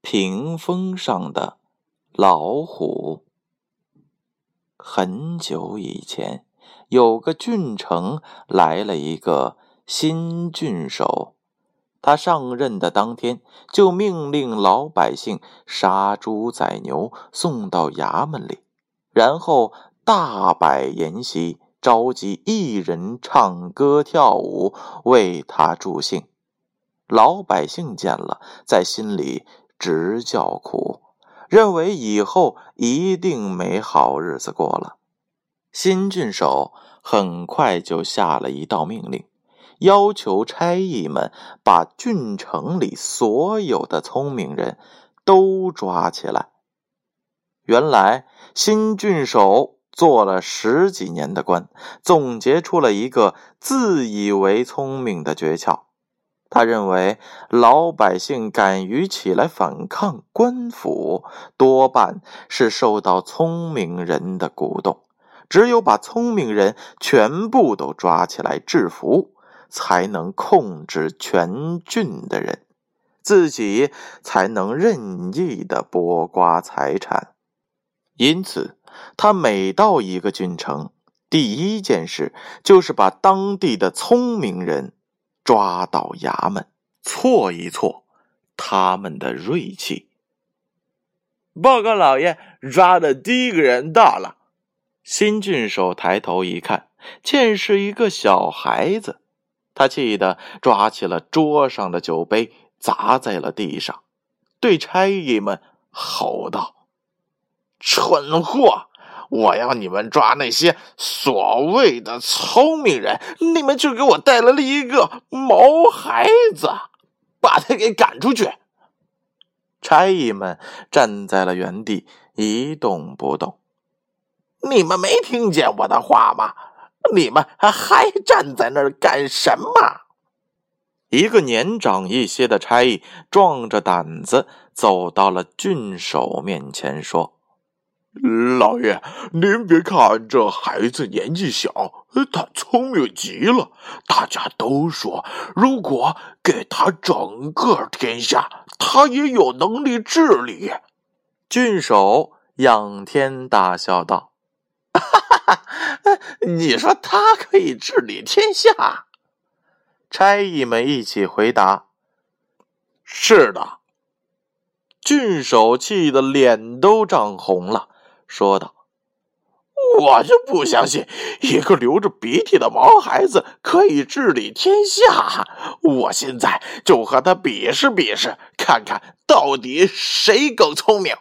屏风上的老虎。很久以前，有个郡城来了一个新郡守，他上任的当天就命令老百姓杀猪宰牛，送到衙门里，然后大摆筵席，召集艺人唱歌跳舞为他助兴。老百姓见了，在心里。直叫苦，认为以后一定没好日子过了。新郡守很快就下了一道命令，要求差役们把郡城里所有的聪明人都抓起来。原来，新郡守做了十几年的官，总结出了一个自以为聪明的诀窍。他认为，老百姓敢于起来反抗官府，多半是受到聪明人的鼓动。只有把聪明人全部都抓起来制服，才能控制全郡的人，自己才能任意的剥瓜财产。因此，他每到一个郡城，第一件事就是把当地的聪明人。抓到衙门，挫一挫他们的锐气。报告老爷，抓的第一个人到了。新郡守抬头一看，见是一个小孩子，他气得抓起了桌上的酒杯，砸在了地上，对差役们吼道：“蠢货！”我要你们抓那些所谓的聪明人，你们却给我带来了一个毛孩子，把他给赶出去！差役们站在了原地一动不动。你们没听见我的话吗？你们还站在那儿干什么？一个年长一些的差役壮着胆子走到了郡守面前，说。老爷，您别看这孩子年纪小，他聪明极了。大家都说，如果给他整个天下，他也有能力治理。郡守仰天大笑道：“哈哈哈！你说他可以治理天下？”差役们一起回答：“是的。”郡守气得脸都涨红了。说道：“我就不相信一个流着鼻涕的毛孩子可以治理天下！我现在就和他比试比试，看看到底谁更聪明。”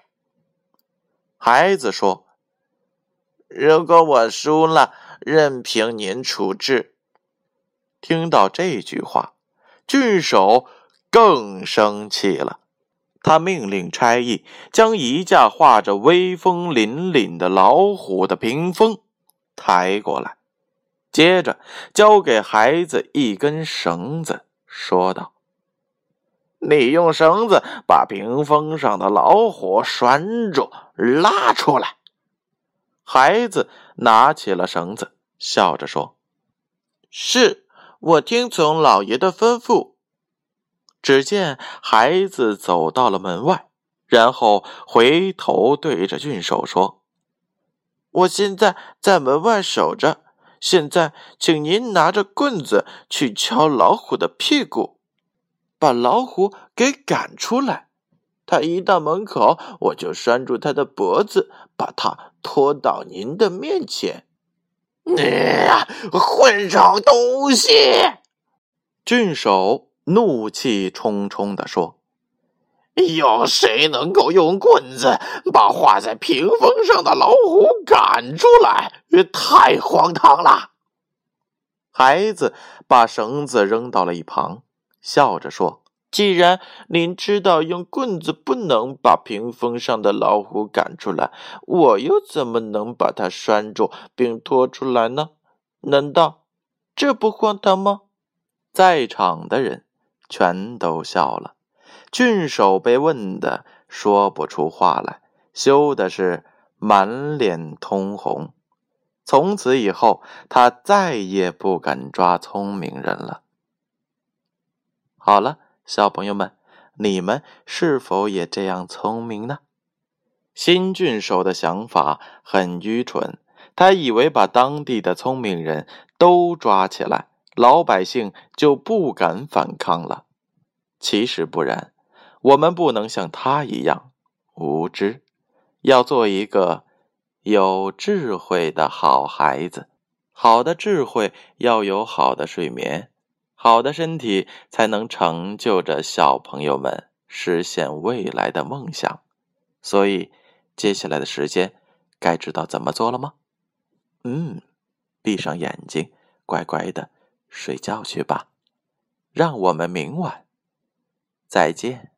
孩子说：“如果我输了，任凭您处置。”听到这句话，郡守更生气了。他命令差役将一架画着威风凛凛的老虎的屏风抬过来，接着交给孩子一根绳子，说道：“你用绳子把屏风上的老虎拴住，拉出来。”孩子拿起了绳子，笑着说：“是我听从老爷的吩咐。”只见孩子走到了门外，然后回头对着郡守说：“我现在在门外守着，现在请您拿着棍子去敲老虎的屁股，把老虎给赶出来。他一到门口，我就拴住他的脖子，把他拖到您的面前。”你混账东西！郡守。怒气冲冲地说：“有谁能够用棍子把画在屏风上的老虎赶出来？太荒唐了！”孩子把绳子扔到了一旁，笑着说：“既然您知道用棍子不能把屏风上的老虎赶出来，我又怎么能把它拴住并拖出来呢？难道这不荒唐吗？在场的人全都笑了。郡守被问的说不出话来，羞的是满脸通红。从此以后，他再也不敢抓聪明人了。好了。小朋友们，你们是否也这样聪明呢？新郡守的想法很愚蠢，他以为把当地的聪明人都抓起来，老百姓就不敢反抗了。其实不然，我们不能像他一样无知，要做一个有智慧的好孩子。好的智慧要有好的睡眠。好的身体才能成就着小朋友们实现未来的梦想，所以接下来的时间该知道怎么做了吗？嗯，闭上眼睛，乖乖的睡觉去吧。让我们明晚再见。